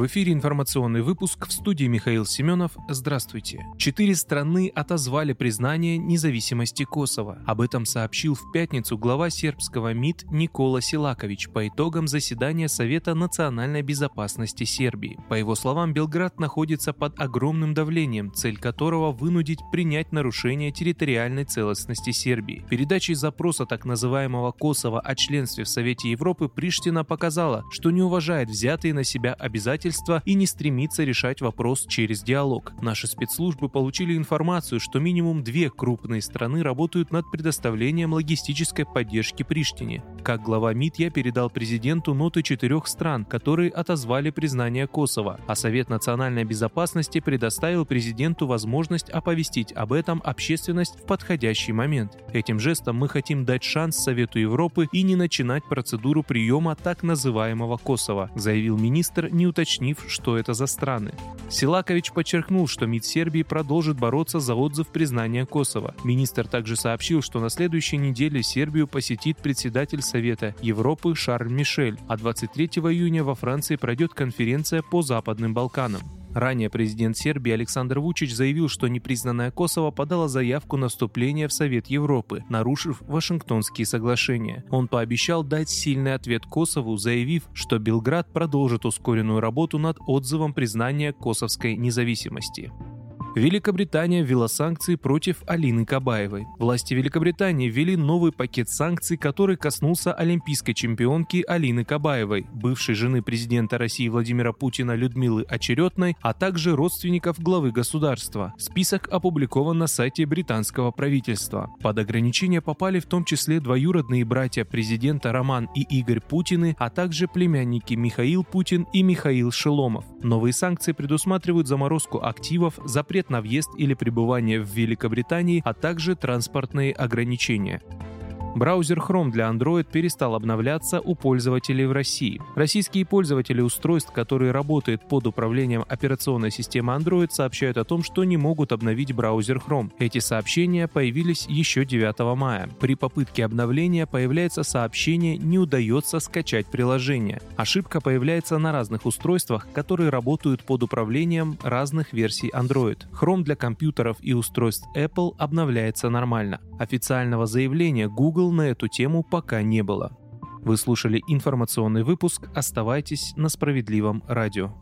В эфире информационный выпуск в студии Михаил Семенов. Здравствуйте. Четыре страны отозвали признание независимости Косово. Об этом сообщил в пятницу глава сербского МИД Никола Силакович по итогам заседания Совета национальной безопасности Сербии. По его словам, Белград находится под огромным давлением, цель которого вынудить принять нарушение территориальной целостности Сербии. Передачей запроса так называемого Косово о членстве в Совете Европы Приштина показала, что не уважает взятые на себя обязательства правительства и не стремится решать вопрос через диалог. Наши спецслужбы получили информацию, что минимум две крупные страны работают над предоставлением логистической поддержки Приштине. Как глава МИД я передал президенту ноты четырех стран, которые отозвали признание Косово, а Совет национальной безопасности предоставил президенту возможность оповестить об этом общественность в подходящий момент. Этим жестом мы хотим дать шанс Совету Европы и не начинать процедуру приема так называемого Косово, заявил министр, не уточнив что это за страны. Силакович подчеркнул, что МИД Сербии продолжит бороться за отзыв признания Косово. Министр также сообщил, что на следующей неделе Сербию посетит председатель Совета Европы Шарль Мишель, а 23 июня во Франции пройдет конференция по Западным Балканам. Ранее президент Сербии Александр Вучич заявил, что непризнанная Косово подала заявку на вступление в Совет Европы, нарушив Вашингтонские соглашения. Он пообещал дать сильный ответ Косову, заявив, что Белград продолжит ускоренную работу над отзывом признания косовской независимости. Великобритания ввела санкции против Алины Кабаевой. Власти Великобритании ввели новый пакет санкций, который коснулся олимпийской чемпионки Алины Кабаевой, бывшей жены президента России Владимира Путина Людмилы Очеретной, а также родственников главы государства. Список опубликован на сайте британского правительства. Под ограничения попали в том числе двоюродные братья президента Роман и Игорь Путины, а также племянники Михаил Путин и Михаил Шеломов. Новые санкции предусматривают заморозку активов, запрет запрет на въезд или пребывание в Великобритании, а также транспортные ограничения. Браузер Chrome для Android перестал обновляться у пользователей в России. Российские пользователи устройств, которые работают под управлением операционной системы Android, сообщают о том, что не могут обновить браузер Chrome. Эти сообщения появились еще 9 мая. При попытке обновления появляется сообщение «Не удается скачать приложение». Ошибка появляется на разных устройствах, которые работают под управлением разных версий Android. Chrome для компьютеров и устройств Apple обновляется нормально. Официального заявления Google Google на эту тему пока не было. Вы слушали информационный выпуск. Оставайтесь на справедливом радио.